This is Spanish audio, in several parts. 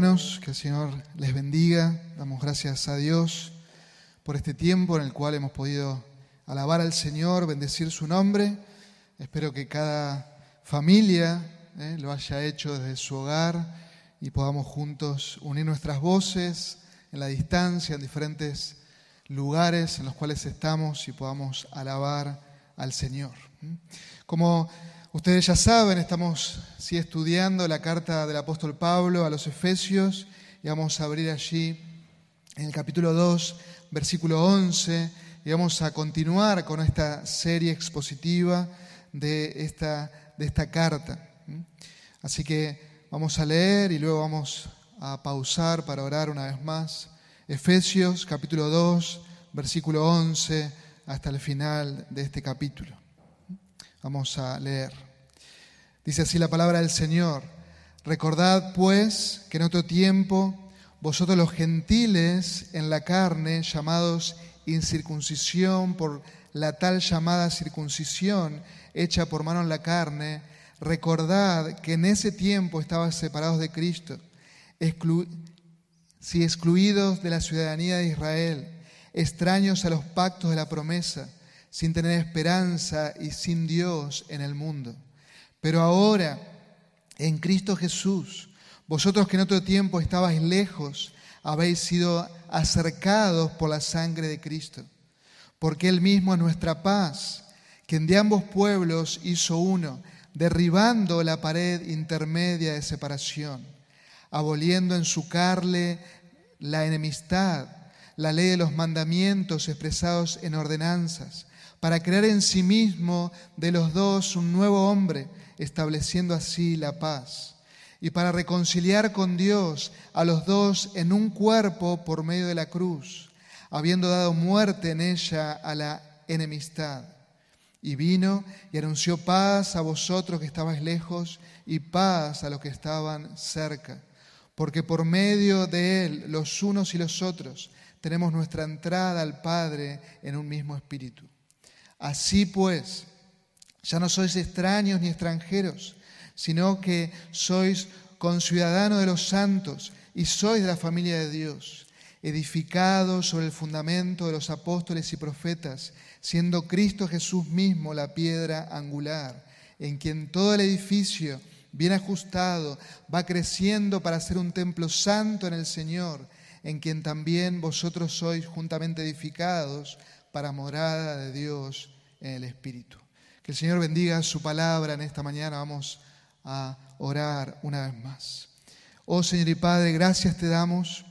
hermanos, que el Señor les bendiga. Damos gracias a Dios por este tiempo en el cual hemos podido alabar al Señor, bendecir su nombre. Espero que cada familia eh, lo haya hecho desde su hogar y podamos juntos unir nuestras voces en la distancia, en diferentes lugares en los cuales estamos y podamos alabar al Señor. Como Ustedes ya saben, estamos sí, estudiando la carta del apóstol Pablo a los Efesios y vamos a abrir allí en el capítulo 2, versículo 11, y vamos a continuar con esta serie expositiva de esta, de esta carta. Así que vamos a leer y luego vamos a pausar para orar una vez más. Efesios capítulo 2, versículo 11 hasta el final de este capítulo. Vamos a leer. Dice así la palabra del Señor. Recordad pues que en otro tiempo vosotros los gentiles en la carne, llamados incircuncisión por la tal llamada circuncisión hecha por mano en la carne, recordad que en ese tiempo estabas separados de Cristo, si excluidos de la ciudadanía de Israel, extraños a los pactos de la promesa, sin tener esperanza y sin Dios en el mundo. Pero ahora, en Cristo Jesús, vosotros que en otro tiempo estabais lejos, habéis sido acercados por la sangre de Cristo, porque Él mismo es nuestra paz, quien de ambos pueblos hizo uno, derribando la pared intermedia de separación, aboliendo en su carne la enemistad, la ley de los mandamientos expresados en ordenanzas para crear en sí mismo de los dos un nuevo hombre, estableciendo así la paz, y para reconciliar con Dios a los dos en un cuerpo por medio de la cruz, habiendo dado muerte en ella a la enemistad. Y vino y anunció paz a vosotros que estabais lejos y paz a los que estaban cerca, porque por medio de él los unos y los otros tenemos nuestra entrada al Padre en un mismo espíritu. Así pues, ya no sois extraños ni extranjeros, sino que sois conciudadanos de los santos y sois de la familia de Dios, edificados sobre el fundamento de los apóstoles y profetas, siendo Cristo Jesús mismo la piedra angular, en quien todo el edificio, bien ajustado, va creciendo para ser un templo santo en el Señor, en quien también vosotros sois juntamente edificados para morada de Dios en el Espíritu. Que el Señor bendiga su palabra en esta mañana. Vamos a orar una vez más. Oh Señor y Padre, gracias te damos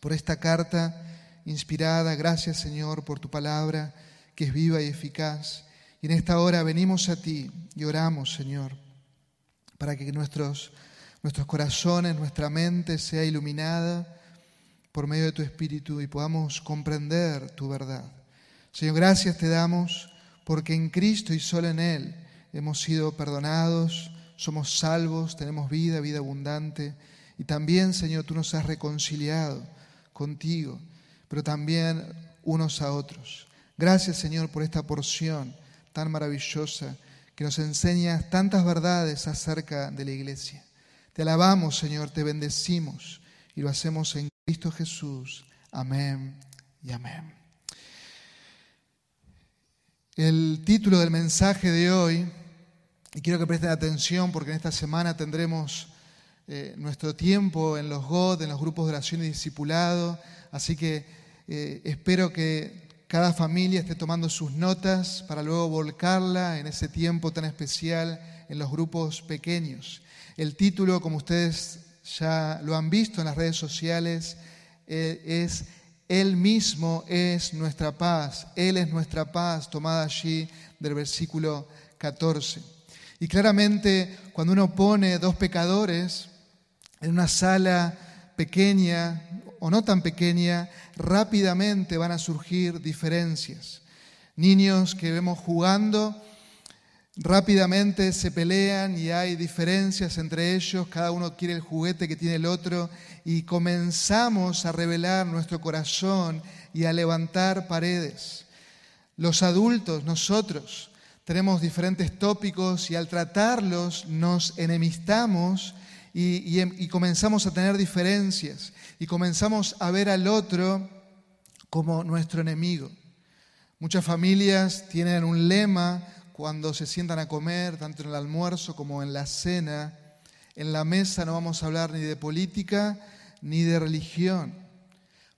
por esta carta inspirada. Gracias Señor por tu palabra que es viva y eficaz. Y en esta hora venimos a ti y oramos, Señor, para que nuestros, nuestros corazones, nuestra mente sea iluminada por medio de tu Espíritu y podamos comprender tu verdad. Señor, gracias te damos porque en Cristo y solo en Él hemos sido perdonados, somos salvos, tenemos vida, vida abundante. Y también, Señor, tú nos has reconciliado contigo, pero también unos a otros. Gracias, Señor, por esta porción tan maravillosa que nos enseña tantas verdades acerca de la iglesia. Te alabamos, Señor, te bendecimos y lo hacemos en Cristo Jesús. Amén y amén. El título del mensaje de hoy, y quiero que presten atención porque en esta semana tendremos eh, nuestro tiempo en los GOD, en los grupos de oración y discipulado, así que eh, espero que cada familia esté tomando sus notas para luego volcarla en ese tiempo tan especial en los grupos pequeños. El título, como ustedes ya lo han visto en las redes sociales, eh, es él mismo es nuestra paz, Él es nuestra paz, tomada allí del versículo 14. Y claramente cuando uno pone dos pecadores en una sala pequeña o no tan pequeña, rápidamente van a surgir diferencias. Niños que vemos jugando rápidamente se pelean y hay diferencias entre ellos, cada uno quiere el juguete que tiene el otro y comenzamos a revelar nuestro corazón y a levantar paredes. Los adultos, nosotros, tenemos diferentes tópicos y al tratarlos nos enemistamos y, y comenzamos a tener diferencias y comenzamos a ver al otro como nuestro enemigo. Muchas familias tienen un lema cuando se sientan a comer, tanto en el almuerzo como en la cena. En la mesa no vamos a hablar ni de política ni de religión.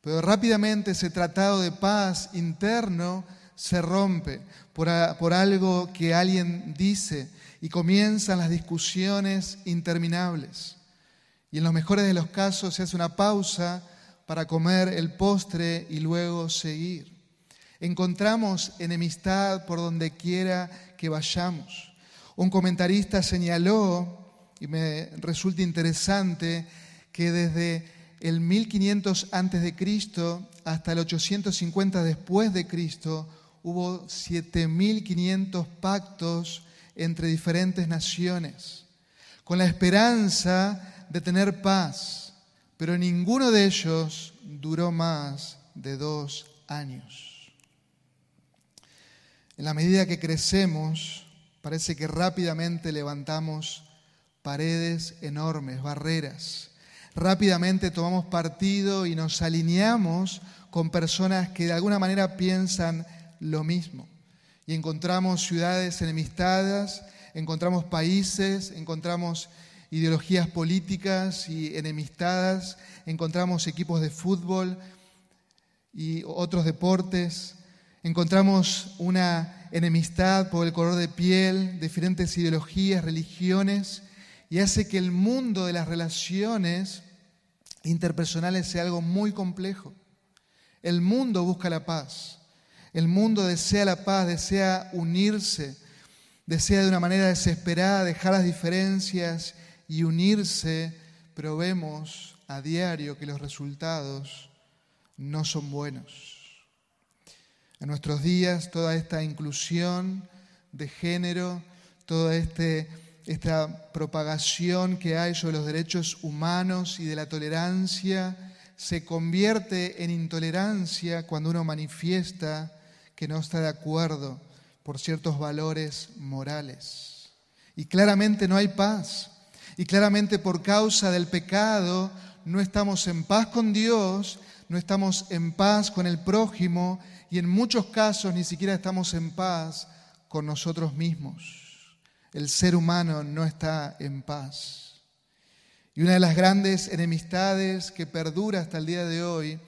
Pero rápidamente ese tratado de paz interno se rompe por, por algo que alguien dice y comienzan las discusiones interminables. Y en los mejores de los casos se hace una pausa para comer el postre y luego seguir. Encontramos enemistad por donde quiera que vayamos. Un comentarista señaló, y me resulta interesante, que desde el 1500 antes de Cristo hasta el 850 después de Cristo hubo 7500 pactos entre diferentes naciones con la esperanza de tener paz, pero ninguno de ellos duró más de dos años. En la medida que crecemos, parece que rápidamente levantamos paredes enormes, barreras. Rápidamente tomamos partido y nos alineamos con personas que de alguna manera piensan lo mismo. Y encontramos ciudades enemistadas, encontramos países, encontramos ideologías políticas y enemistadas, encontramos equipos de fútbol y otros deportes, encontramos una enemistad por el color de piel, diferentes ideologías, religiones, y hace que el mundo de las relaciones interpersonales sea algo muy complejo. El mundo busca la paz, el mundo desea la paz, desea unirse, desea de una manera desesperada dejar las diferencias y unirse, pero vemos a diario que los resultados no son buenos. En nuestros días toda esta inclusión de género, toda este, esta propagación que hay sobre los derechos humanos y de la tolerancia, se convierte en intolerancia cuando uno manifiesta que no está de acuerdo por ciertos valores morales. Y claramente no hay paz y claramente por causa del pecado no estamos en paz con Dios, no estamos en paz con el prójimo y en muchos casos ni siquiera estamos en paz con nosotros mismos. El ser humano no está en paz. Y una de las grandes enemistades que perdura hasta el día de hoy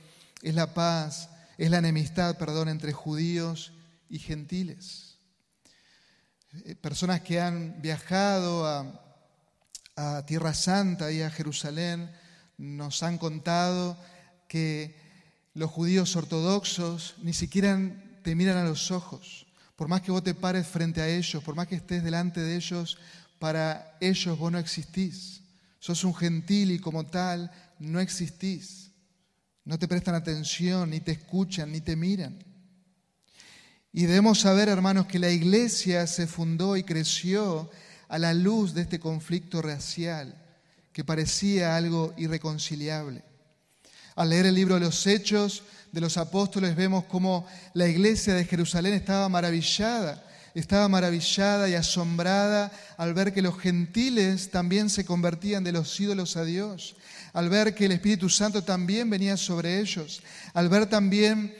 es la paz, es la enemistad, perdón, entre judíos y gentiles. Eh, personas que han viajado a a Tierra Santa y a Jerusalén, nos han contado que los judíos ortodoxos ni siquiera te miran a los ojos. Por más que vos te pares frente a ellos, por más que estés delante de ellos, para ellos vos no existís. Sos un gentil y como tal no existís. No te prestan atención, ni te escuchan, ni te miran. Y debemos saber, hermanos, que la iglesia se fundó y creció a la luz de este conflicto racial que parecía algo irreconciliable. Al leer el libro de los Hechos de los Apóstoles vemos cómo la iglesia de Jerusalén estaba maravillada, estaba maravillada y asombrada al ver que los gentiles también se convertían de los ídolos a Dios, al ver que el Espíritu Santo también venía sobre ellos, al ver también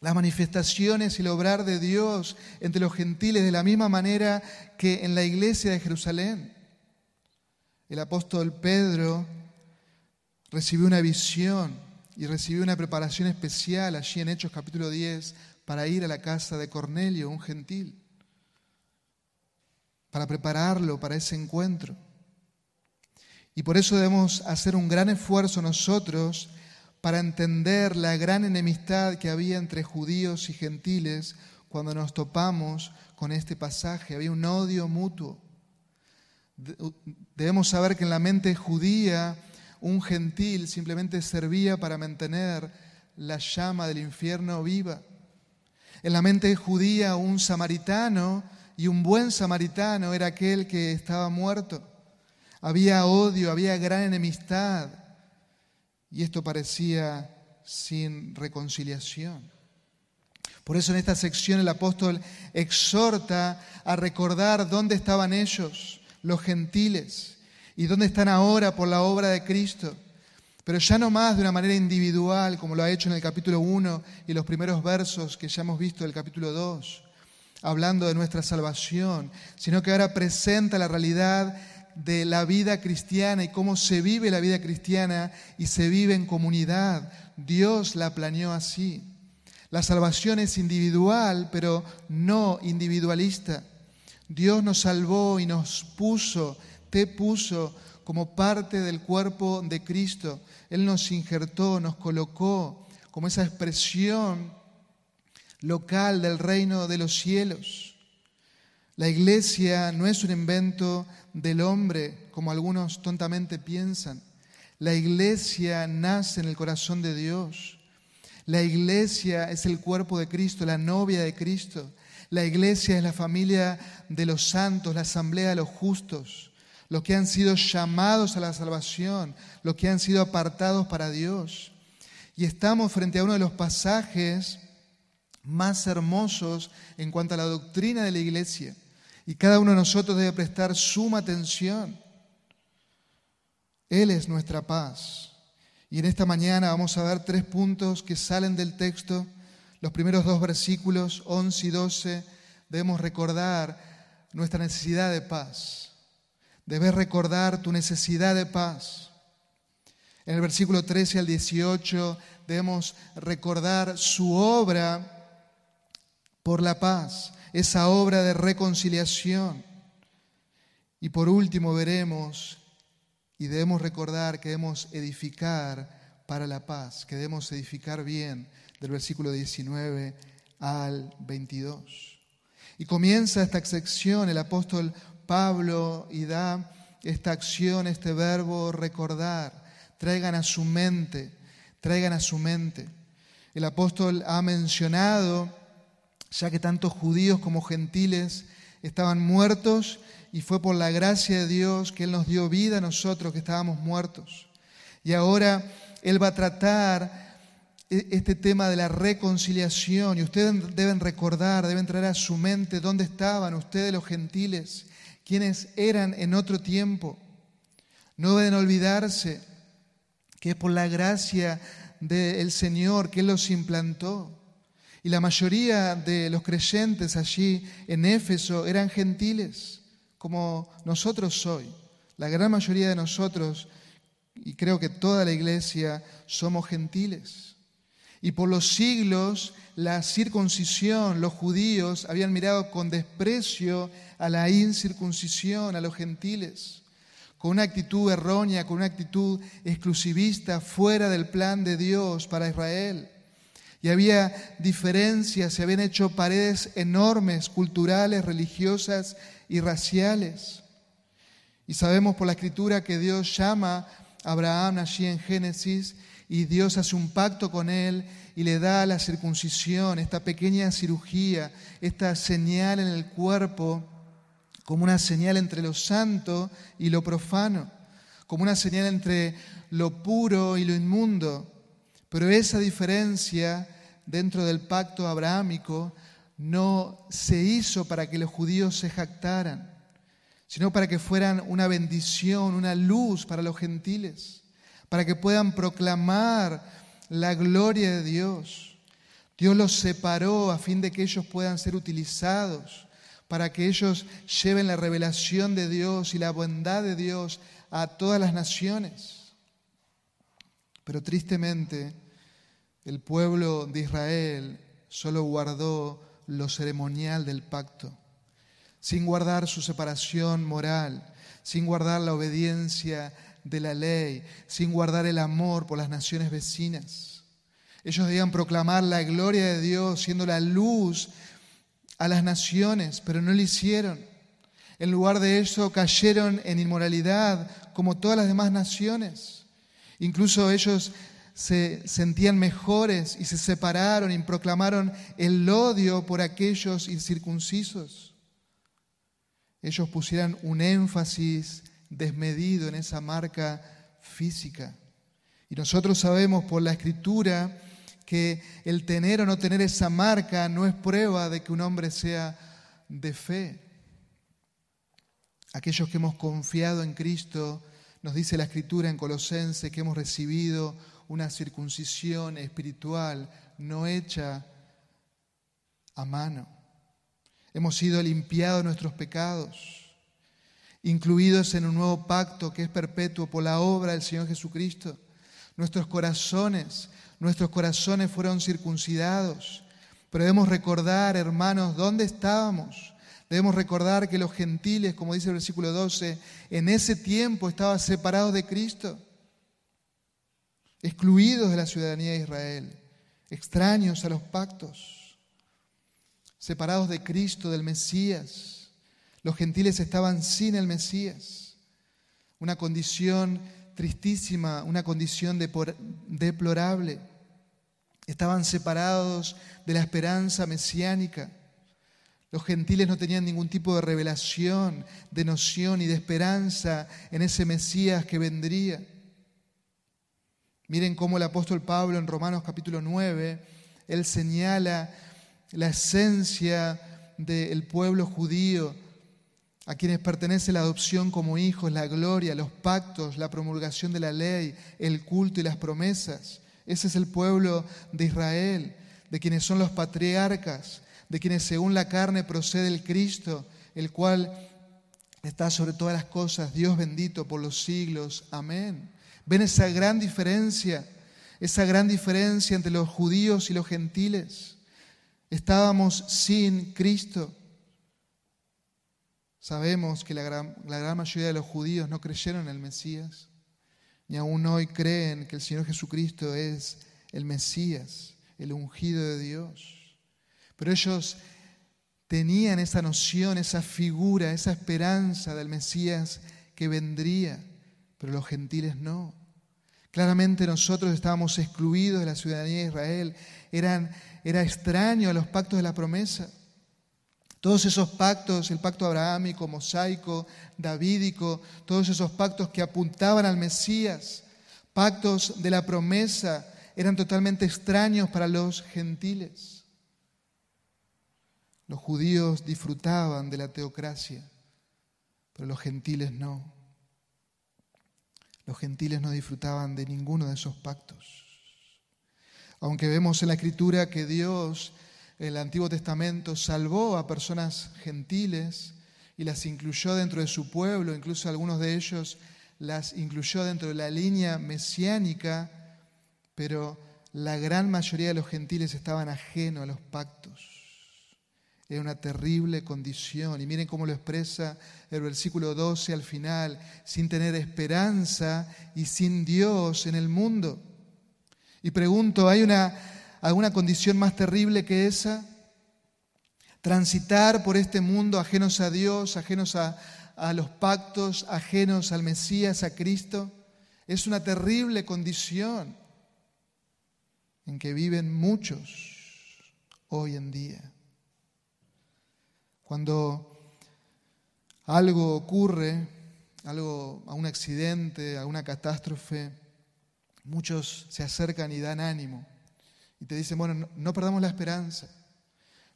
las manifestaciones y el obrar de Dios entre los gentiles de la misma manera que en la iglesia de Jerusalén. El apóstol Pedro recibió una visión y recibió una preparación especial allí en Hechos capítulo 10 para ir a la casa de Cornelio, un gentil, para prepararlo para ese encuentro. Y por eso debemos hacer un gran esfuerzo nosotros para entender la gran enemistad que había entre judíos y gentiles cuando nos topamos con este pasaje. Había un odio mutuo. Debemos saber que en la mente judía un gentil simplemente servía para mantener la llama del infierno viva. En la mente judía un samaritano y un buen samaritano era aquel que estaba muerto. Había odio, había gran enemistad. Y esto parecía sin reconciliación. Por eso en esta sección el apóstol exhorta a recordar dónde estaban ellos, los gentiles, y dónde están ahora por la obra de Cristo. Pero ya no más de una manera individual, como lo ha hecho en el capítulo 1 y los primeros versos que ya hemos visto del capítulo 2, hablando de nuestra salvación, sino que ahora presenta la realidad de la vida cristiana y cómo se vive la vida cristiana y se vive en comunidad. Dios la planeó así. La salvación es individual, pero no individualista. Dios nos salvó y nos puso, te puso como parte del cuerpo de Cristo. Él nos injertó, nos colocó como esa expresión local del reino de los cielos. La iglesia no es un invento del hombre, como algunos tontamente piensan. La iglesia nace en el corazón de Dios. La iglesia es el cuerpo de Cristo, la novia de Cristo. La iglesia es la familia de los santos, la asamblea de los justos, los que han sido llamados a la salvación, los que han sido apartados para Dios. Y estamos frente a uno de los pasajes más hermosos en cuanto a la doctrina de la iglesia. Y cada uno de nosotros debe prestar suma atención. Él es nuestra paz. Y en esta mañana vamos a ver tres puntos que salen del texto. Los primeros dos versículos, 11 y 12, debemos recordar nuestra necesidad de paz. Debes recordar tu necesidad de paz. En el versículo 13 al 18 debemos recordar su obra por la paz, esa obra de reconciliación. Y por último veremos y debemos recordar que debemos edificar para la paz, que debemos edificar bien del versículo 19 al 22. Y comienza esta sección el apóstol Pablo y da esta acción, este verbo recordar, traigan a su mente, traigan a su mente. El apóstol ha mencionado ya que tanto judíos como gentiles estaban muertos y fue por la gracia de Dios que Él nos dio vida a nosotros que estábamos muertos. Y ahora Él va a tratar e-, este tema de la reconciliación y ustedes deben recordar, deben traer a su mente dónde estaban ustedes los gentiles, quienes eran en otro tiempo. No deben olvidarse que por la gracia del Señor que los implantó. Y la mayoría de los creyentes allí en Éfeso eran gentiles, como nosotros hoy. La gran mayoría de nosotros, y creo que toda la iglesia, somos gentiles. Y por los siglos la circuncisión, los judíos habían mirado con desprecio a la incircuncisión, a los gentiles, con una actitud errónea, con una actitud exclusivista, fuera del plan de Dios para Israel y había diferencias, se habían hecho paredes enormes, culturales, religiosas y raciales. Y sabemos por la escritura que Dios llama a Abraham allí en Génesis y Dios hace un pacto con él y le da la circuncisión, esta pequeña cirugía, esta señal en el cuerpo, como una señal entre lo santo y lo profano, como una señal entre lo puro y lo inmundo. Pero esa diferencia dentro del pacto abrahámico no se hizo para que los judíos se jactaran, sino para que fueran una bendición, una luz para los gentiles, para que puedan proclamar la gloria de Dios. Dios los separó a fin de que ellos puedan ser utilizados, para que ellos lleven la revelación de Dios y la bondad de Dios a todas las naciones. Pero tristemente, el pueblo de Israel solo guardó lo ceremonial del pacto, sin guardar su separación moral, sin guardar la obediencia de la ley, sin guardar el amor por las naciones vecinas. Ellos debían proclamar la gloria de Dios, siendo la luz a las naciones, pero no lo hicieron. En lugar de eso cayeron en inmoralidad como todas las demás naciones. Incluso ellos se sentían mejores y se separaron y proclamaron el odio por aquellos incircuncisos. Ellos pusieran un énfasis desmedido en esa marca física. Y nosotros sabemos por la escritura que el tener o no tener esa marca no es prueba de que un hombre sea de fe. aquellos que hemos confiado en Cristo, nos dice la Escritura en Colosense que hemos recibido una circuncisión espiritual no hecha a mano. Hemos sido limpiados nuestros pecados, incluidos en un nuevo pacto que es perpetuo por la obra del Señor Jesucristo. Nuestros corazones, nuestros corazones fueron circuncidados. Pero debemos recordar, hermanos, dónde estábamos. Debemos recordar que los gentiles, como dice el versículo 12, en ese tiempo estaban separados de Cristo, excluidos de la ciudadanía de Israel, extraños a los pactos, separados de Cristo, del Mesías. Los gentiles estaban sin el Mesías, una condición tristísima, una condición deplorable. Estaban separados de la esperanza mesiánica. Los gentiles no tenían ningún tipo de revelación, de noción y de esperanza en ese Mesías que vendría. Miren cómo el apóstol Pablo en Romanos capítulo 9, él señala la esencia del pueblo judío, a quienes pertenece la adopción como hijos, la gloria, los pactos, la promulgación de la ley, el culto y las promesas. Ese es el pueblo de Israel, de quienes son los patriarcas, de quienes según la carne procede el Cristo, el cual está sobre todas las cosas, Dios bendito por los siglos. Amén. ¿Ven esa gran diferencia? Esa gran diferencia entre los judíos y los gentiles. Estábamos sin Cristo. Sabemos que la gran, mayoría de los judíos no creyeron en el Mesías, ni aún hoy creen que el Señor Jesucristo es el Mesías, el ungido de Dios. Pero ellos tenían esa noción, esa figura, esa esperanza del Mesías que vendría, pero los gentiles no. Claramente nosotros estábamos excluidos de la ciudadanía de Israel, era extraño a los pactos de la promesa. Todos esos pactos, el pacto abrahámico, mosaico, davídico, todos esos pactos que apuntaban al Mesías, pactos de la promesa, eran totalmente extraños para los gentiles. Los judíos disfrutaban de la teocracia, pero los gentiles no. Los gentiles no disfrutaban de ninguno de esos pactos. Aunque vemos en la escritura que Dios el Antiguo Testamento salvó a personas gentiles y las incluyó dentro de su pueblo, incluso algunos de ellos las incluyó dentro de la línea mesiánica, pero la gran mayoría de los gentiles estaban ajenos a los pactos. Era una terrible condición. Y miren cómo lo expresa el versículo 12 al final, sin tener esperanza y sin Dios en el mundo. Y pregunto, ¿hay una, alguna condición más terrible que esa? Transitar por este mundo ajenos a Dios, ajenos a, los pactos, ajenos al Mesías, a Cristo, es una terrible condición en que viven muchos hoy en día. Cuando algo ocurre, algo, a un accidente, a una catástrofe, muchos se acercan y dan ánimo y te dicen, bueno, no, perdamos la esperanza.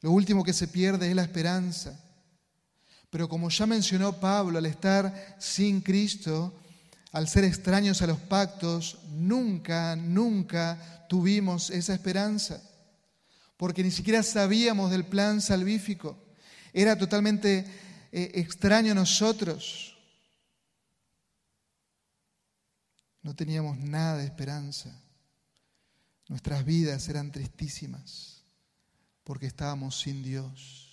Lo último que se pierde es la esperanza. Pero como ya mencionó Pablo, al estar sin Cristo, al ser extraños a los pactos, nunca, nunca tuvimos esa esperanza, porque ni siquiera sabíamos del plan salvífico. Era totalmente eh, extraño a nosotros. No teníamos nada de esperanza. Nuestras vidas eran tristísimas porque estábamos sin Dios.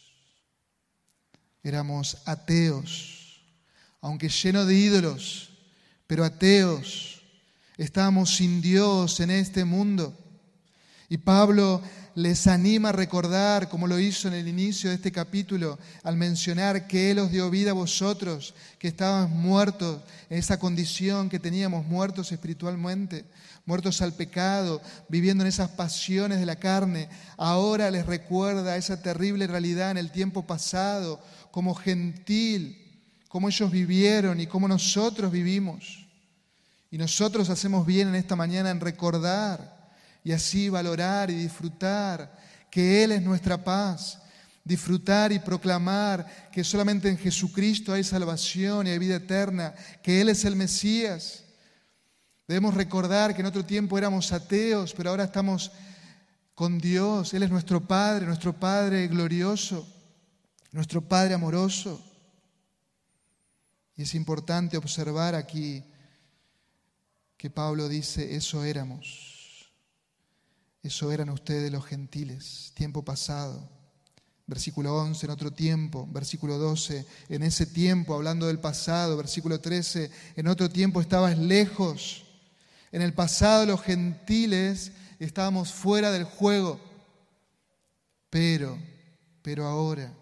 Éramos ateos, aunque llenos de ídolos, pero ateos. Estábamos sin Dios en este mundo. Y Pablo les anima a recordar, como lo hizo en el inicio de este capítulo, al mencionar que Él os dio vida a vosotros, que estábamos muertos en esa condición que teníamos, muertos espiritualmente, muertos al pecado, viviendo en esas pasiones de la carne. Ahora les recuerda esa terrible realidad en el tiempo pasado, como gentil, cómo ellos vivieron y cómo nosotros vivimos. Y nosotros hacemos bien en esta mañana en recordar y así valorar y disfrutar que Él es nuestra paz. disfrutar y proclamar que solamente en Jesucristo hay salvación y hay vida eterna, que Él es el Mesías. Debemos recordar que en otro tiempo éramos ateos, pero ahora estamos con Dios. Él es nuestro Padre, nuestro Padre glorioso, nuestro Padre amoroso. Y es importante observar aquí que Pablo dice, eso éramos, eso eran ustedes los gentiles, tiempo pasado. Versículo 11, en otro tiempo. Versículo 12, en ese tiempo, hablando del pasado. Versículo 13, en otro tiempo estabas lejos. En el pasado los gentiles estábamos fuera del juego. Pero, pero ahora,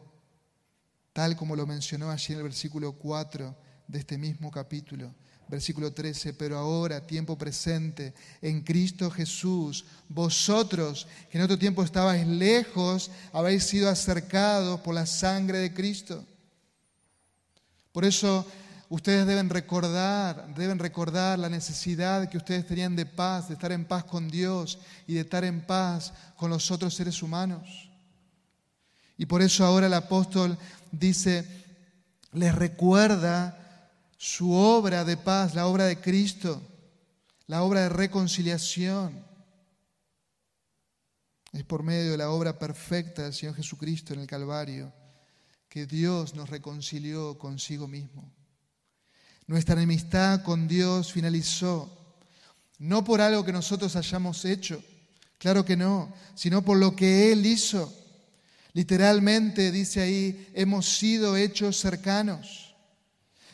tal como lo mencionó allí en el versículo 4 de este mismo capítulo, Versículo 13, pero ahora, tiempo presente, en Cristo Jesús, vosotros que en otro tiempo estabais lejos, habéis sido acercados por la sangre de Cristo. Por eso ustedes deben recordar, deben recordar la necesidad que ustedes tenían de paz, de estar en paz con Dios y de estar en paz con los otros seres humanos. Y por eso ahora el apóstol dice, les recuerda su obra de paz, la obra de Cristo, la obra de reconciliación. Es por medio de la obra perfecta del Señor Jesucristo en el Calvario que Dios nos reconcilió consigo mismo. Nuestra enemistad con Dios finalizó, no por algo que nosotros hayamos hecho, claro que no, sino por lo que Él hizo. Literalmente dice ahí, hemos sido hechos cercanos.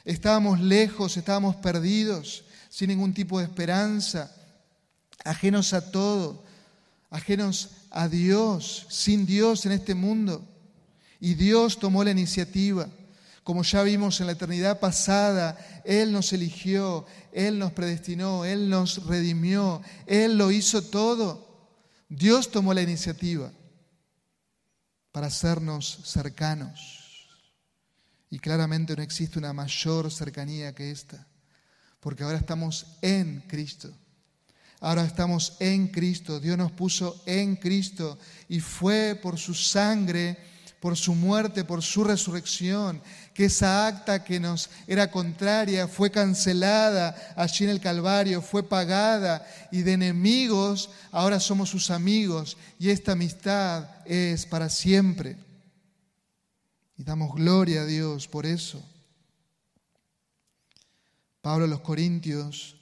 Estábamos lejos, estábamos perdidos, sin ningún tipo de esperanza, ajenos a todo, ajenos a Dios, sin Dios en este mundo. Y Dios tomó la iniciativa. Como ya vimos en la eternidad pasada, Él nos eligió, Él nos predestinó, Él nos redimió, Él lo hizo todo. Dios tomó la iniciativa para hacernos cercanos. Y claramente no existe una mayor cercanía que esta, porque ahora estamos en Cristo. Ahora estamos en Cristo. Dios nos puso en Cristo y fue por su sangre, por su muerte, por su resurrección, que esa acta que nos era contraria fue cancelada allí en el Calvario, fue pagada y de enemigos ahora somos sus amigos y esta amistad es para siempre. Y damos gloria a Dios por eso. Pablo a los Corintios,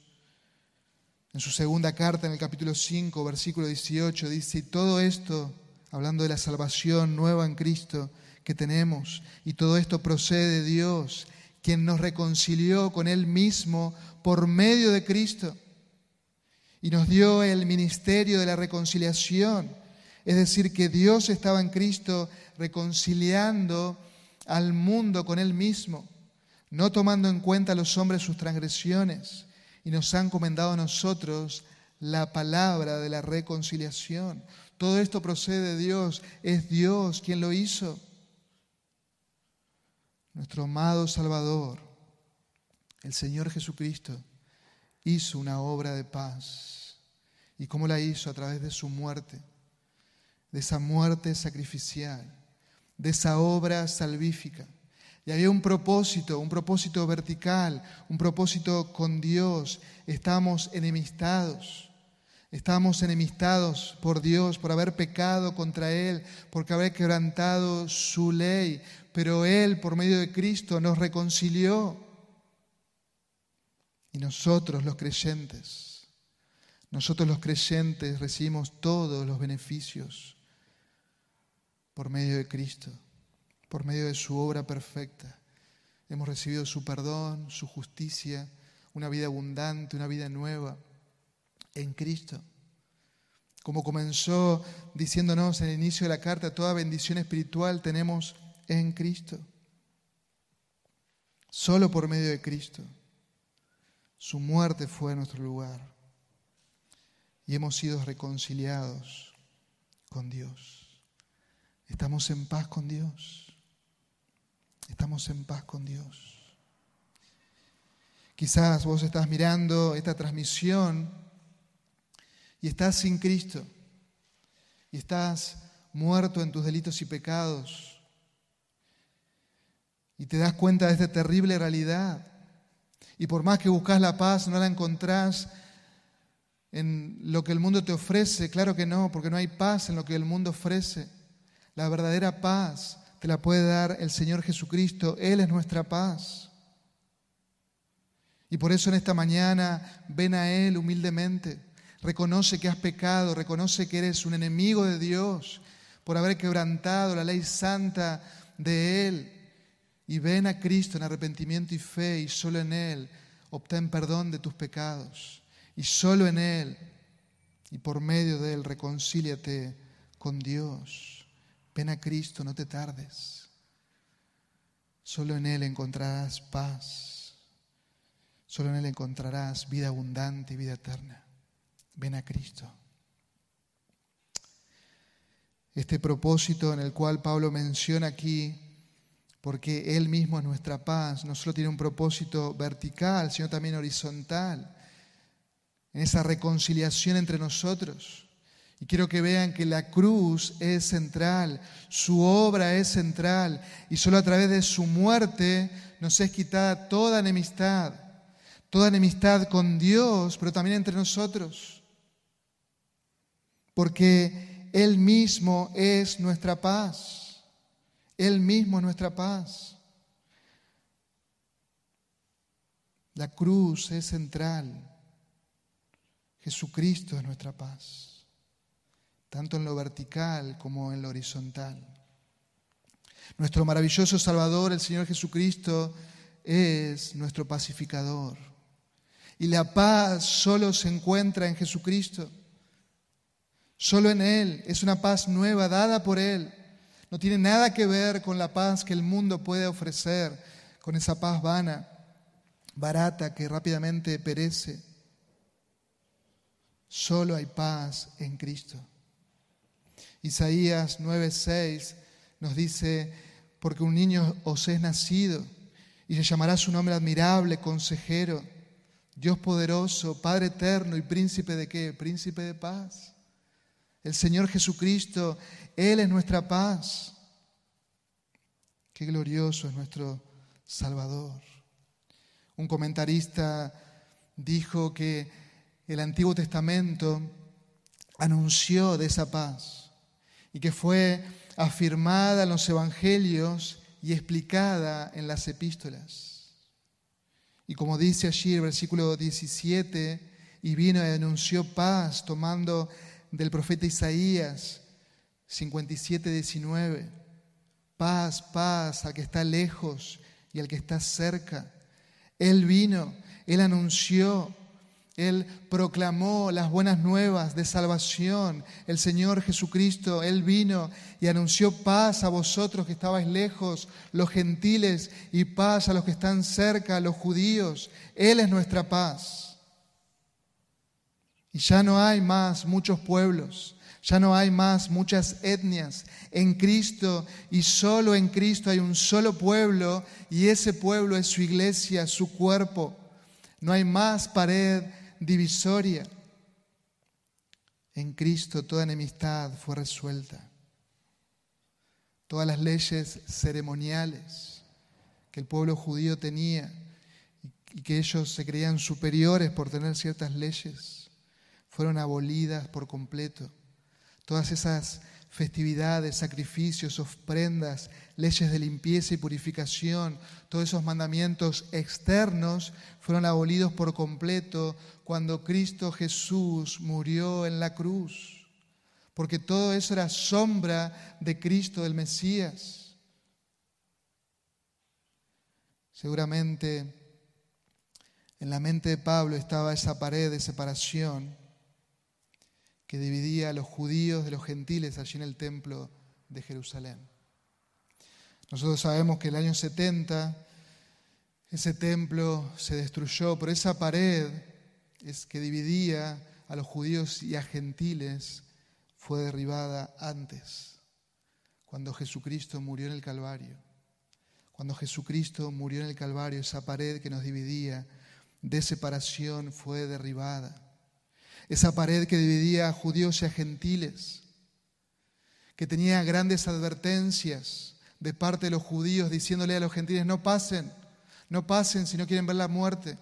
en su segunda carta, en el capítulo 5, versículo 18, dice, y todo esto, hablando de la salvación nueva en Cristo que tenemos, y todo esto procede de Dios, quien nos reconcilió con Él mismo por medio de Cristo, y nos dio el ministerio de la reconciliación. Es decir, que Dios estaba en Cristo reconciliando al mundo con Él mismo, no tomando en cuenta a los hombres sus transgresiones, y nos han encomendado a nosotros la palabra de la reconciliación. Todo esto procede de Dios, es Dios quien lo hizo. Nuestro amado Salvador, el Señor Jesucristo, hizo una obra de paz. ¿Y cómo la hizo? A través de su muerte, de esa muerte sacrificial de esa obra salvífica. Y había un propósito, un propósito vertical, un propósito con Dios. Estamos enemistados. Estamos enemistados por Dios, por haber pecado contra Él, por haber quebrantado su ley. Pero Él, por medio de Cristo, nos reconcilió. Y nosotros los creyentes, nosotros los creyentes recibimos todos los beneficios por medio de Cristo, por medio de su obra perfecta. Hemos recibido su perdón, su justicia, una vida abundante, una vida nueva en Cristo. Como comenzó diciéndonos en el inicio de la carta, toda bendición espiritual tenemos en Cristo. Solo por medio de Cristo. Su muerte fue nuestro lugar. Y hemos sido reconciliados con Dios. Estamos en paz con Dios. Estamos en paz con Dios. Quizás vos estás mirando esta transmisión y estás sin Cristo y estás muerto en tus delitos y pecados y te das cuenta de esta terrible realidad. Y por más que buscas la paz, no la encontrás en lo que el mundo te ofrece. Claro que no, porque no hay paz en lo que el mundo ofrece. La verdadera paz te la puede dar el Señor Jesucristo. Él es nuestra paz. Y por eso en esta mañana ven a Él humildemente. Reconoce que has pecado, reconoce que eres un enemigo de Dios por haber quebrantado la ley santa de Él. Y ven a Cristo en arrepentimiento y fe y solo en Él obtén perdón de tus pecados. Y solo en Él y por medio de Él reconcíliate con Dios. Ven a Cristo, no te tardes. Solo en Él encontrarás paz. Solo en Él encontrarás vida abundante y vida eterna. Ven a Cristo. Este propósito en el cual Pablo menciona aquí, porque Él mismo es nuestra paz, no solo tiene un propósito vertical, sino también horizontal, en esa reconciliación entre nosotros. Y quiero que vean que la cruz es central, su obra es central, y solo a través de su muerte nos es quitada toda enemistad toda enemistad con Dios, pero también entre nosotros. Porque Él mismo es nuestra paz. Él mismo es nuestra paz. La cruz es central. Jesucristo es nuestra paz, tanto en lo vertical como en lo horizontal. Nuestro maravilloso Salvador, el Señor Jesucristo, es nuestro pacificador. Y la paz solo se encuentra en Jesucristo. Solo en Él. Es una paz nueva dada por Él. No tiene nada que ver con la paz que el mundo puede ofrecer, con esa paz vana, barata, que rápidamente perece. Solo hay paz en Cristo. Isaías 9:6 nos dice, porque un niño os es nacido y se llamará su nombre admirable, consejero Dios poderoso, Padre eterno y príncipe de qué? Príncipe de paz. El Señor Jesucristo, Él es nuestra paz. Qué glorioso es nuestro Salvador. Un comentarista dijo que el Antiguo Testamento anunció de esa paz y que fue afirmada en los Evangelios y explicada en las epístolas. Y como dice allí el versículo 17, y vino y anunció paz tomando del profeta Isaías 57, 19. Paz, paz al que está lejos y al que está cerca. Él vino, Él anunció él proclamó las buenas nuevas de salvación. El Señor Jesucristo, Él vino y anunció paz a vosotros que estabais lejos, los gentiles, y paz a los que están cerca, los judíos. Él es nuestra paz. Y ya no hay más muchos pueblos, ya no hay más muchas etnias. En Cristo y solo en Cristo hay un solo pueblo y ese pueblo es su iglesia, su cuerpo. No hay más pared divisoria. En Cristo toda enemistad fue resuelta. Todas las leyes ceremoniales que el pueblo judío tenía y que ellos se creían superiores por tener ciertas leyes, fueron abolidas por completo. Todas esas festividades, sacrificios, ofrendas, leyes de limpieza y purificación, todos esos mandamientos externos fueron abolidos por completo cuando Cristo Jesús murió en la cruz, porque todo eso era sombra de Cristo, del Mesías. Seguramente en la mente de Pablo estaba esa pared de separación que dividía a los judíos de los gentiles allí en el templo de Jerusalén. Nosotros sabemos que el año 70 ese templo se destruyó, pero esa pared es que dividía a los judíos y a gentiles fue derribada antes, cuando Jesucristo murió en el Calvario. Cuando Jesucristo murió en el Calvario, esa pared que nos dividía de separación fue derribada esa pared que dividía a judíos y a gentiles, que tenía grandes advertencias de parte de los judíos diciéndole a los gentiles, no pasen, no pasen si no quieren ver la muerte.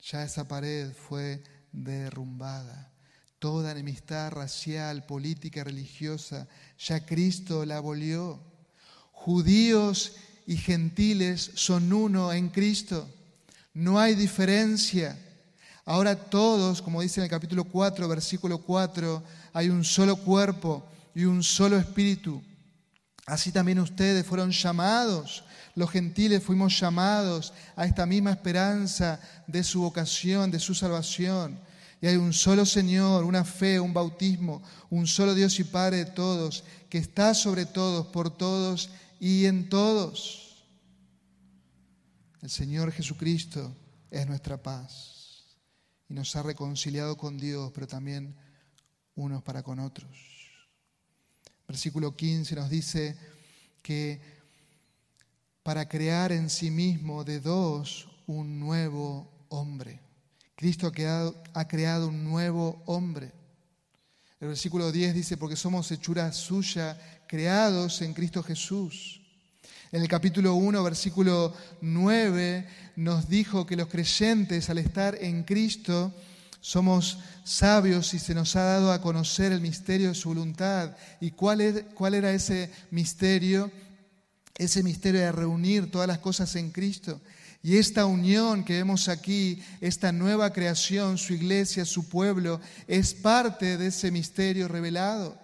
Ya esa pared fue derrumbada. Toda enemistad racial, política, religiosa, ya Cristo la abolió. Judíos y gentiles son uno en Cristo. No hay diferencia. Ahora todos, como dice en el capítulo 4, versículo 4, hay un solo cuerpo y un solo espíritu. Así también ustedes fueron llamados, los gentiles fuimos llamados a esta misma esperanza de su vocación, de su salvación. Y hay un solo Señor, una fe, un bautismo, un solo Dios y Padre de todos, que está sobre todos, por todos y en todos. El Señor Jesucristo es nuestra paz y nos ha reconciliado con Dios, pero también unos para con otros. Versículo 15 nos dice que para crear en sí mismo de dos un nuevo hombre. Cristo ha creado, un nuevo hombre. El versículo 10 dice, porque somos hechura suya, creados en Cristo Jesús. En el capítulo 1, versículo 9, nos dijo que los creyentes al estar en Cristo somos sabios y se nos ha dado a conocer el misterio de su voluntad. ¿Y cuál, cuál era ese misterio? Ese misterio de reunir todas las cosas en Cristo. Y esta unión que vemos aquí, esta nueva creación, su iglesia, su pueblo, es parte de ese misterio revelado.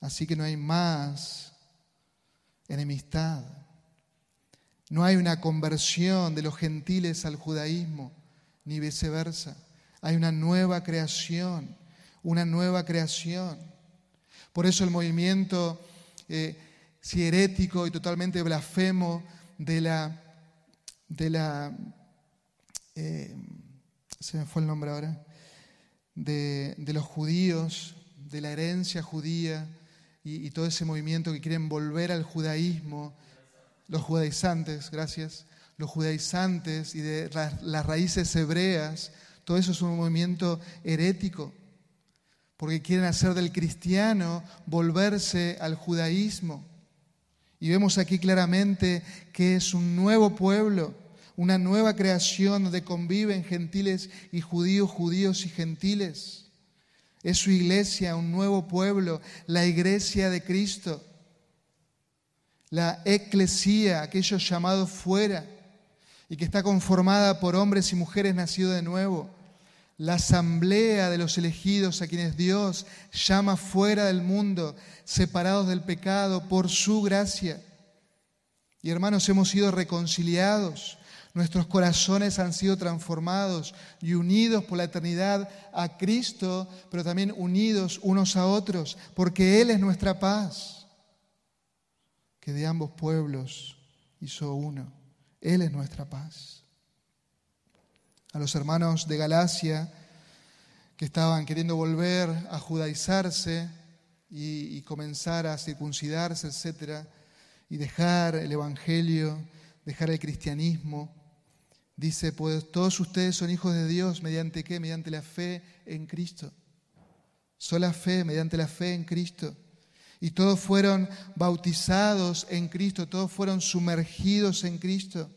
Así que no hay más enemistad. No hay una conversión de los gentiles al judaísmo ni viceversa. Hay una nueva creación, una nueva creación. Por eso el movimiento eh, y totalmente blasfemo de la, de la eh, se me fue el nombre ahora, de, los judíos, de la herencia judía y, todo ese movimiento que quieren volver al judaísmo, los judaizantes, gracias, los judaizantes y de las raíces hebreas, todo eso es un movimiento herético, porque quieren hacer del cristiano volverse al judaísmo. Y vemos aquí claramente que es un nuevo pueblo, una nueva creación donde conviven gentiles y judíos, judíos y gentiles. Es su iglesia, un nuevo pueblo, la iglesia de Cristo, la eclesía, aquellos llamados fuera y que está conformada por hombres y mujeres nacidos de nuevo. La asamblea de los elegidos a quienes Dios llama fuera del mundo, separados del pecado por su gracia. Y hermanos, hemos sido reconciliados, nuestros corazones han sido transformados y unidos por la eternidad a Cristo, pero también unidos unos a otros, porque Él es nuestra paz, que de ambos pueblos hizo uno. Él es nuestra paz. A los hermanos de Galacia que estaban queriendo volver a judaizarse y, comenzar a circuncidarse, etc., y dejar el Evangelio, dejar el cristianismo, dice, pues todos ustedes son hijos de Dios, ¿mediante qué? Mediante la fe en Cristo. Sola fe, mediante la fe en Cristo. Y todos fueron bautizados en Cristo, todos fueron sumergidos en Cristo.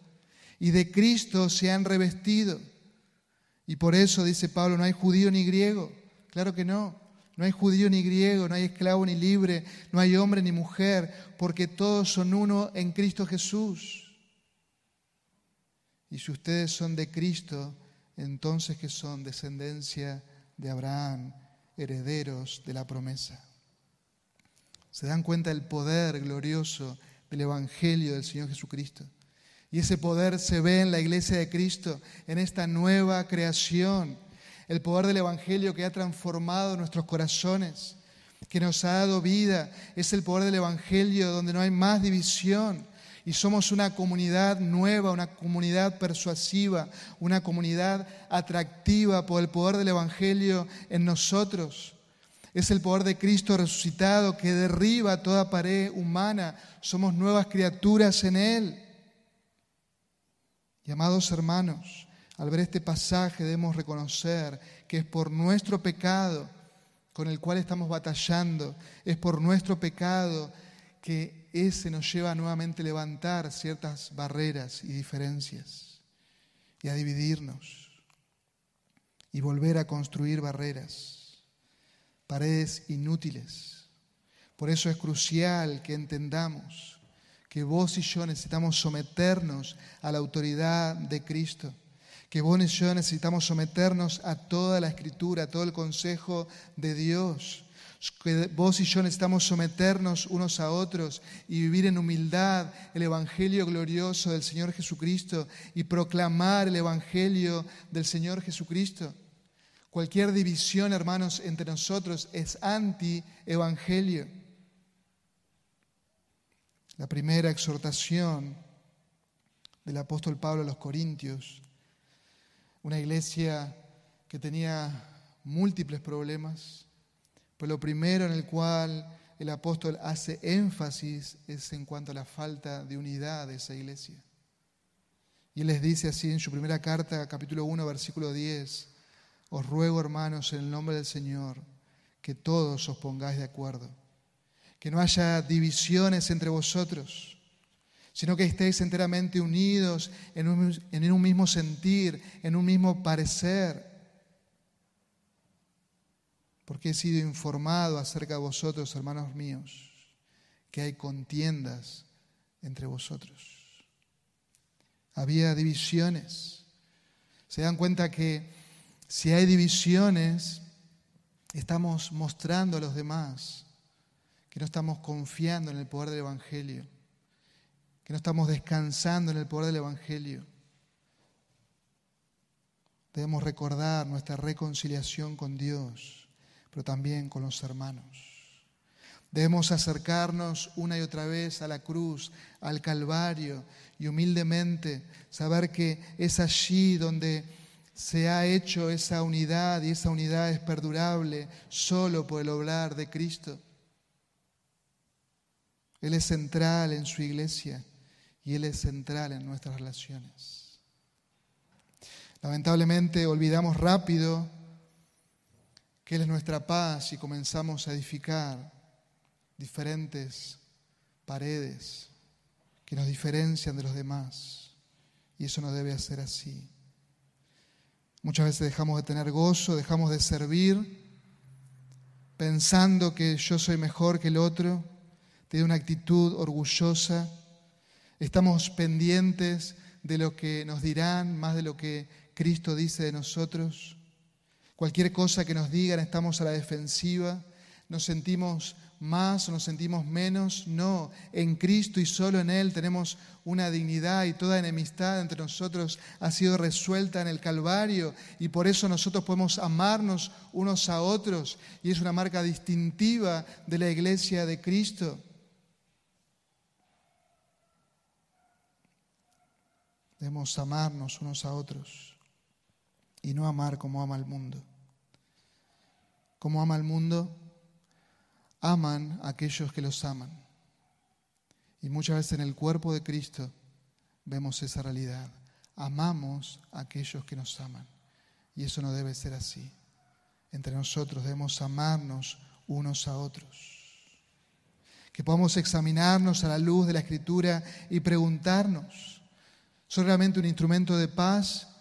Y de Cristo se han revestido. Y por eso dice Pablo, no hay judío ni griego. Claro que no. No hay judío ni griego, no hay esclavo ni libre, no hay hombre ni mujer, porque todos son uno en Cristo Jesús. Y si ustedes son de Cristo, entonces que son descendencia de Abraham, herederos de la promesa. Se dan cuenta del poder glorioso del Evangelio del Señor Jesucristo. Y ese poder se ve en la iglesia de Cristo, en esta nueva creación. El poder del Evangelio que ha transformado nuestros corazones, que nos ha dado vida. Es el poder del Evangelio donde no hay más división. Y somos una comunidad nueva, una comunidad persuasiva, una comunidad atractiva por el poder del Evangelio en nosotros. Es el poder de Cristo resucitado que derriba toda pared humana. Somos nuevas criaturas en Él. Y amados hermanos, al ver este pasaje debemos reconocer que es por nuestro pecado con el cual estamos batallando, es por nuestro pecado que ese nos lleva a nuevamente levantar ciertas barreras y diferencias y a dividirnos y volver a construir barreras, paredes inútiles. Por eso es crucial que entendamos que vos y yo necesitamos someternos a la autoridad de Cristo que vos y yo necesitamos someternos a toda la escritura, a todo el consejo de Dios. Que vos y yo necesitamos someternos unos a otros y vivir en humildad el Evangelio glorioso del Señor Jesucristo y proclamar el Evangelio del Señor Jesucristo. Cualquier división, hermanos, entre nosotros es anti-evangelio. La primera exhortación del apóstol Pablo a los Corintios una iglesia que tenía múltiples problemas, pues lo primero en el cual el apóstol hace énfasis es en cuanto a la falta de unidad de esa iglesia. Y él les dice así en su primera carta, capítulo 1, versículo 10, os ruego hermanos en el nombre del Señor que todos os pongáis de acuerdo, que no haya divisiones entre vosotros sino que estéis enteramente unidos en un, mismo sentir, en un mismo parecer. Porque he sido informado acerca de vosotros, hermanos míos, que hay contiendas entre vosotros. Había divisiones. Se dan cuenta que si hay divisiones, estamos mostrando a los demás que no estamos confiando en el poder del Evangelio que no estamos descansando en el poder del Evangelio. Debemos recordar nuestra reconciliación con Dios, pero también con los hermanos. Debemos acercarnos una y otra vez a la cruz, al Calvario, y humildemente saber que es allí donde se ha hecho esa unidad y esa unidad es perdurable solo por el obrar de Cristo. Él es central en su iglesia y Él es central en nuestras relaciones. Lamentablemente olvidamos rápido que Él es nuestra paz y comenzamos a edificar diferentes paredes que nos diferencian de los demás. Y eso no debe ser así. Muchas veces dejamos de tener gozo, dejamos de servir, pensando que yo soy mejor que el otro, de una actitud orgullosa Estamos pendientes de lo que nos dirán, más de lo que Cristo dice de nosotros. Cualquier cosa que nos digan estamos a la defensiva. Nos sentimos más o nos sentimos menos. No, en Cristo y solo en Él tenemos una dignidad y toda enemistad entre nosotros ha sido resuelta en el Calvario y por eso nosotros podemos amarnos unos a otros y es una marca distintiva de la iglesia de Cristo. Debemos amarnos unos a otros y no amar como ama el mundo. Como ama el mundo, aman a aquellos que los aman. Y muchas veces en el cuerpo de Cristo vemos esa realidad. Amamos a aquellos que nos aman. Y eso no debe ser así. Entre nosotros debemos amarnos unos a otros. Que podamos examinarnos a la luz de la Escritura y preguntarnos, ¿Soy realmente un instrumento de paz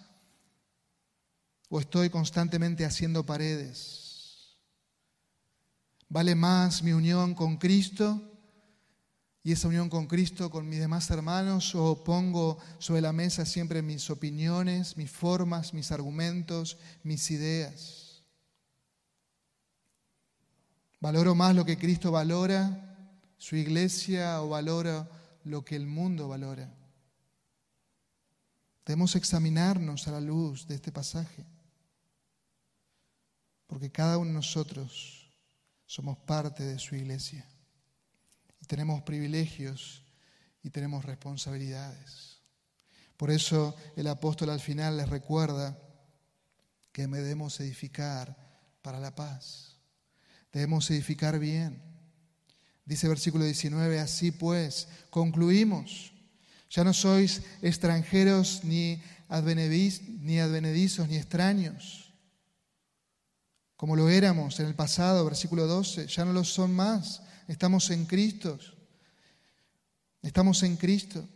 o estoy constantemente haciendo paredes? ¿Vale más mi unión con Cristo y esa unión con Cristo con mis demás hermanos o pongo sobre la mesa siempre mis opiniones, mis formas, mis argumentos, mis ideas? ¿Valoro más lo que Cristo valora, su iglesia, o valoro lo que el mundo valora? Debemos examinarnos a la luz de este pasaje, porque cada uno de nosotros somos parte de su iglesia y tenemos privilegios y tenemos responsabilidades. Por eso el apóstol al final les recuerda que debemos edificar para la paz. Debemos edificar bien. Dice versículo 19, así pues, concluimos ya no sois extranjeros ni advenedizos ni extraños, como lo éramos en el pasado, versículo 12. Ya no lo son más, estamos en Cristo. Estamos en Cristo.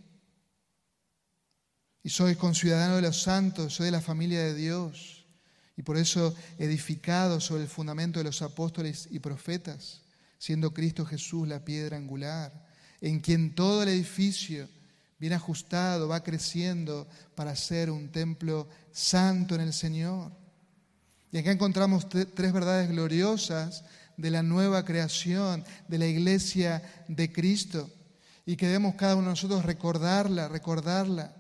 Y soy conciudadano de los santos, soy de la familia de Dios. Y por eso edificado sobre el fundamento de los apóstoles y profetas, siendo Cristo Jesús la piedra angular, en quien todo el edificio, bien ajustado, va creciendo para ser un templo santo en el Señor. Y acá encontramos tres verdades gloriosas de la nueva creación, de la iglesia de Cristo, y que debemos cada uno de nosotros recordarla, recordarla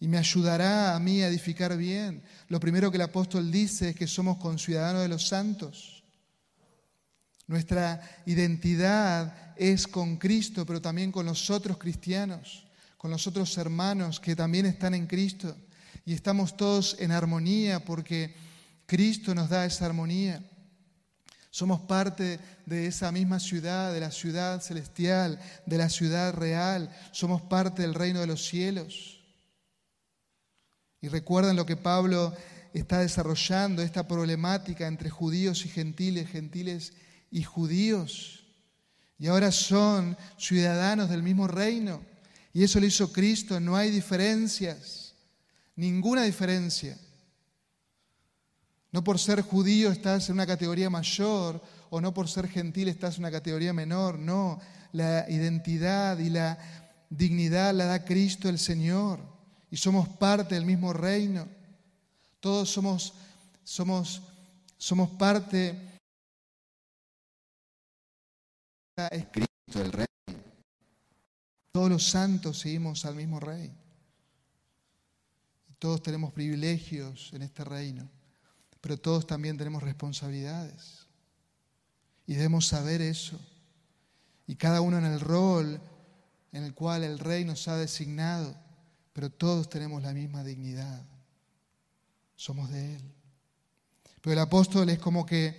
y me ayudará a mí a edificar bien. Lo primero que el apóstol dice es que somos conciudadanos de los santos. Nuestra identidad es con Cristo, pero también con los otros cristianos, con los otros hermanos que también están en Cristo. Y estamos todos en armonía porque Cristo nos da esa armonía. Somos parte de esa misma ciudad, de la ciudad celestial, de la ciudad real. Somos parte del reino de los cielos. Y recuerden lo que Pablo está desarrollando, esta problemática entre judíos y gentiles, gentiles y judíos. Y ahora son ciudadanos del mismo reino. Y eso lo hizo Cristo, no hay diferencias, ninguna diferencia. No por ser judío estás en una categoría mayor o no por ser gentil estás en una categoría menor, no, la identidad y la dignidad la da Cristo el Señor y somos parte del mismo reino. Todos somos, somos, somos parte. Es Cristo el Rey. Todos los santos seguimos al mismo Rey. Todos tenemos privilegios en este reino, pero todos también tenemos responsabilidades. Y debemos saber eso. Y cada uno en el rol en el cual el Rey nos ha designado pero todos tenemos la misma dignidad. Somos de Él. Pero el apóstol es como que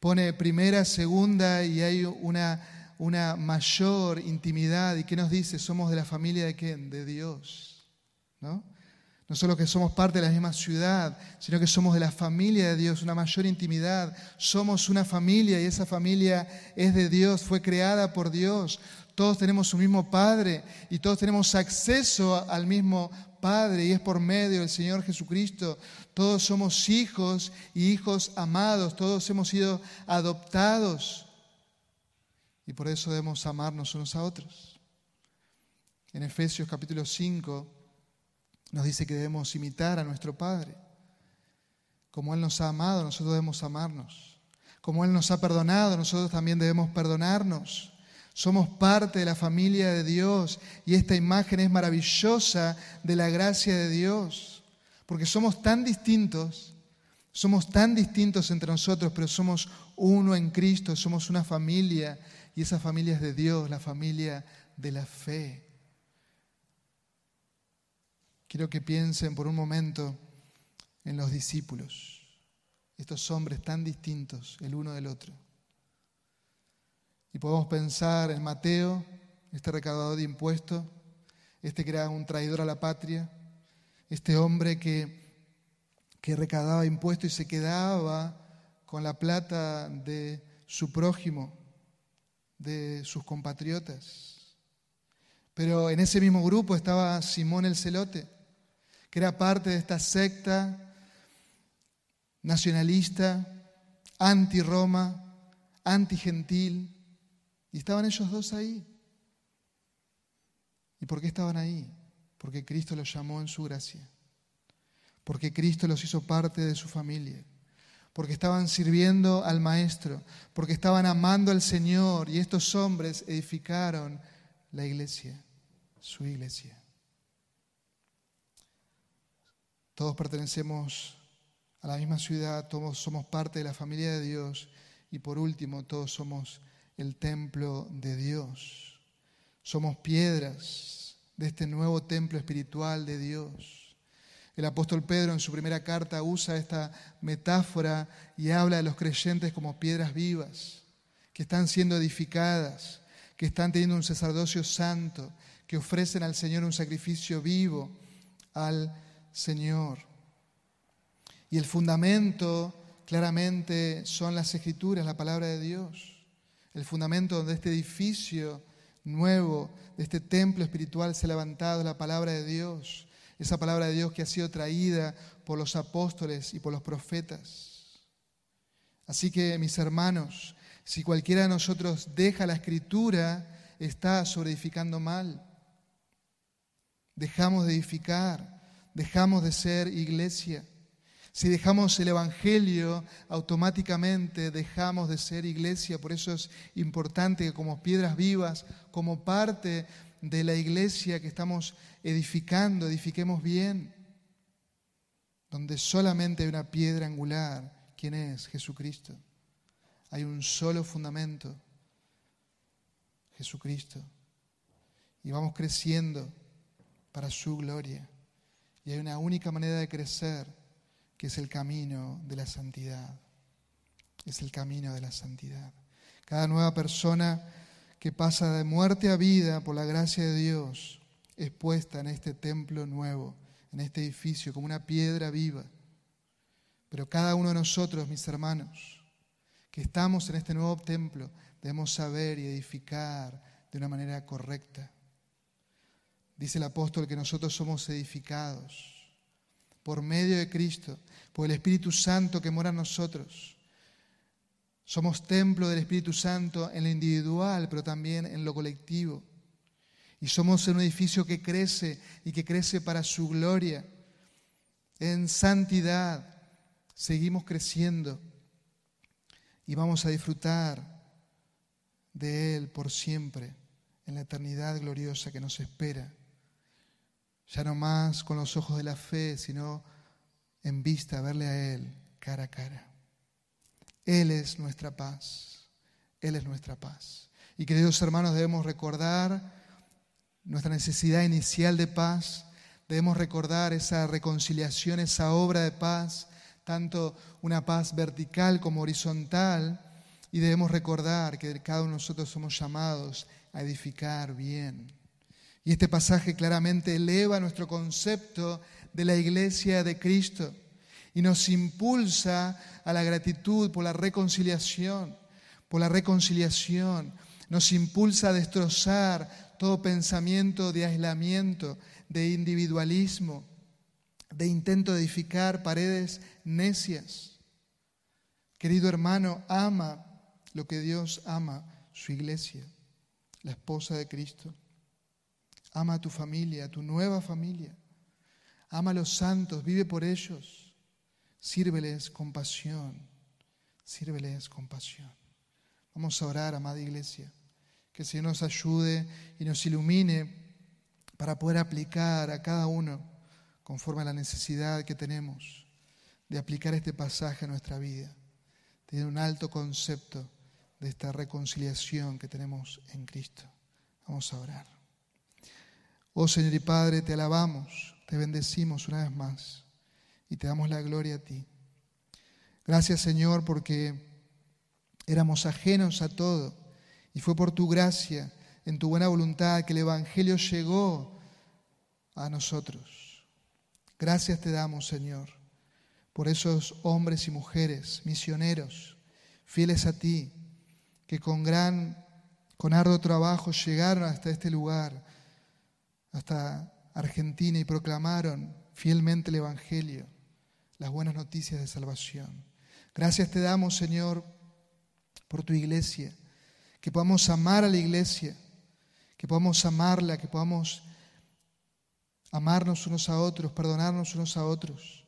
pone primera, segunda y hay una, una mayor intimidad. ¿Y qué nos dice? Somos de la familia de quién? De Dios. ¿No? No solo que somos parte de la misma ciudad, sino que somos de la familia de Dios, una mayor intimidad. Somos una familia y esa familia es de Dios, fue creada por Dios todos tenemos un mismo Padre y todos tenemos acceso al mismo Padre y es por medio del Señor Jesucristo. Todos somos hijos y hijos amados, todos hemos sido adoptados y por eso debemos amarnos unos a otros. En Efesios capítulo 5 nos dice que debemos imitar a nuestro Padre. Como Él nos ha amado, nosotros debemos amarnos. Como Él nos ha perdonado, nosotros también debemos perdonarnos. Somos parte de la familia de Dios y esta imagen es maravillosa de la gracia de Dios, porque somos tan distintos, somos tan distintos entre nosotros, pero somos uno en Cristo, somos una familia y esa familia es de Dios, la familia de la fe. Quiero que piensen por un momento en los discípulos, estos hombres tan distintos el uno del otro. Y podemos pensar en Mateo, este recaudador de impuestos, este que era un traidor a la patria, este hombre que, que recaudaba impuestos y se quedaba con la plata de su prójimo, de sus compatriotas. Pero en ese mismo grupo estaba Simón el Celote, que era parte de esta secta nacionalista, anti-Roma, anti-gentil, y estaban ellos dos ahí. ¿Y por qué estaban ahí? Porque Cristo los llamó en su gracia. Porque Cristo los hizo parte de su familia. Porque estaban sirviendo al Maestro. Porque estaban amando al Señor. Y estos hombres edificaron la iglesia, su iglesia. Todos pertenecemos a la misma ciudad, todos somos parte de la familia de Dios y por último todos somos el templo de Dios. Somos piedras de este nuevo templo espiritual de Dios. El apóstol Pedro en su primera carta usa esta metáfora y habla de los creyentes como piedras vivas, que están siendo edificadas, que están teniendo un sacerdocio santo, que ofrecen al Señor un sacrificio vivo al Señor. Y el fundamento claramente son las escrituras, la palabra de Dios el fundamento de este edificio nuevo, de este templo espiritual se ha levantado la palabra de Dios, esa palabra de Dios que ha sido traída por los apóstoles y por los profetas. Así que, mis hermanos, si cualquiera de nosotros deja la escritura, está sobreedificando mal. Dejamos de edificar, dejamos de ser iglesia. Si dejamos el Evangelio, automáticamente dejamos de ser iglesia. Por eso es importante que como piedras vivas, como parte de la iglesia que estamos edificando, edifiquemos bien, donde solamente hay una piedra angular. ¿Quién es? Jesucristo. Hay un solo fundamento, Jesucristo. Y vamos creciendo para su gloria. Y hay una única manera de crecer, que es el camino de la santidad. Es el camino de la santidad. Cada nueva persona que pasa de muerte a vida por la gracia de Dios es puesta en este templo nuevo, en este edificio, como una piedra viva. Pero cada uno de nosotros, mis hermanos, que estamos en este nuevo templo, debemos saber y edificar de una manera correcta. Dice el apóstol que nosotros somos edificados por medio de Cristo, por el Espíritu Santo que mora en nosotros. Somos templo del Espíritu Santo en lo individual, pero también en lo colectivo. Y somos un edificio que crece y que crece para su gloria. En santidad seguimos creciendo y vamos a disfrutar de Él por siempre en la eternidad gloriosa que nos espera ya no más con los ojos de la fe, sino en vista verle a Él cara a cara. Él es nuestra paz, Él es nuestra paz. Y queridos hermanos, debemos recordar nuestra necesidad inicial de paz, debemos recordar esa reconciliación, esa obra de paz, tanto una paz vertical como horizontal, y debemos recordar que cada uno de nosotros somos llamados a edificar bien y este pasaje claramente eleva nuestro concepto de la iglesia de Cristo y nos impulsa a la gratitud por la reconciliación, por la reconciliación. Nos impulsa a destrozar todo pensamiento de aislamiento, de individualismo, de intento de edificar paredes necias. Querido hermano, ama lo que Dios ama, su iglesia, la esposa de Cristo. Ama a tu familia, a tu nueva familia. Ama a los santos, vive por ellos. Sírveles con pasión. Sírveles con pasión. Vamos a orar, amada iglesia. Que el Señor nos ayude y nos ilumine para poder aplicar a cada uno conforme a la necesidad que tenemos de aplicar este pasaje a nuestra vida. Tener un alto concepto de esta reconciliación que tenemos en Cristo. Vamos a orar. Oh Señor y Padre, te alabamos, te bendecimos una vez más y te damos la gloria a ti. Gracias Señor porque éramos ajenos a todo y fue por tu gracia, en tu buena voluntad, que el Evangelio llegó a nosotros. Gracias te damos Señor por esos hombres y mujeres misioneros fieles a ti que con gran, con arduo trabajo llegaron hasta este lugar hasta Argentina y proclamaron fielmente el Evangelio, las buenas noticias de salvación. Gracias te damos, Señor, por tu iglesia, que podamos amar a la iglesia, que podamos amarla, que podamos amarnos unos a otros, perdonarnos unos a otros,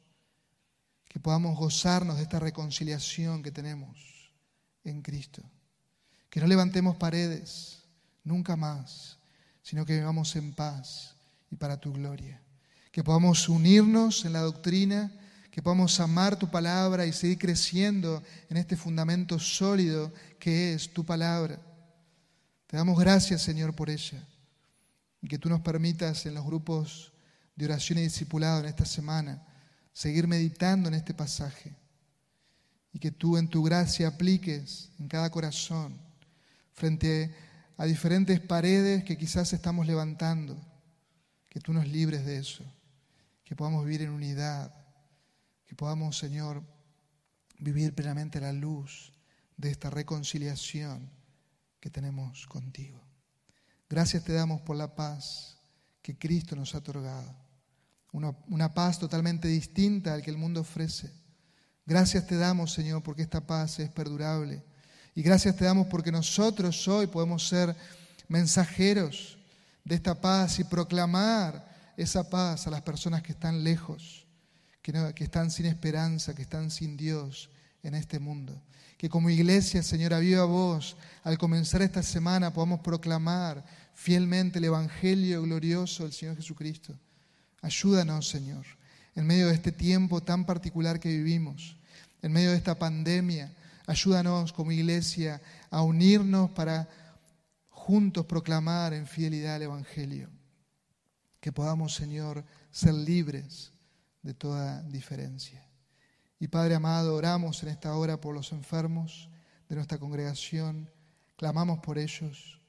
que podamos gozarnos de esta reconciliación que tenemos en Cristo. Que no levantemos paredes, nunca más, sino que vivamos en paz y para tu gloria. Que podamos unirnos en la doctrina, que podamos amar tu palabra y seguir creciendo en este fundamento sólido que es tu palabra. Te damos gracias, Señor, por ella. Y que tú nos permitas en los grupos de oración y discipulado en esta semana seguir meditando en este pasaje. Y que tú en tu gracia apliques en cada corazón frente a a diferentes paredes que quizás estamos levantando. Que tú nos libres de eso, que podamos vivir en unidad, que podamos, Señor, vivir plenamente la luz de esta reconciliación que tenemos contigo. Gracias te damos por la paz que Cristo nos ha otorgado. Una, una, paz totalmente distinta al que el mundo ofrece. Gracias te damos, Señor, porque esta paz es perdurable. Y gracias te damos porque nosotros hoy podemos ser mensajeros de esta paz y proclamar esa paz a las personas que están lejos, que, están sin esperanza, que están sin Dios en este mundo. Que como iglesia, Señor, a viva voz, al comenzar esta semana podamos proclamar fielmente el Evangelio glorioso del Señor Jesucristo. Ayúdanos, Señor, en medio de este tiempo tan particular que vivimos, en medio de esta pandemia. Ayúdanos como iglesia a unirnos para juntos proclamar en fidelidad el Evangelio. Que podamos, Señor, ser libres de toda diferencia. Y Padre amado, oramos en esta hora por los enfermos de nuestra congregación, clamamos por ellos,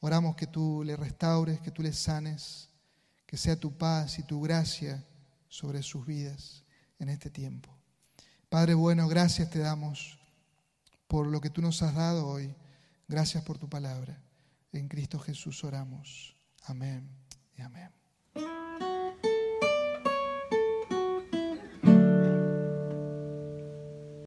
oramos que tú les restaures, que tú les sanes, que sea tu paz y tu gracia sobre sus vidas en este tiempo. Padre bueno, gracias te damos por lo que tú nos has dado hoy. Gracias por tu palabra. En Cristo Jesús oramos. Amén y amén.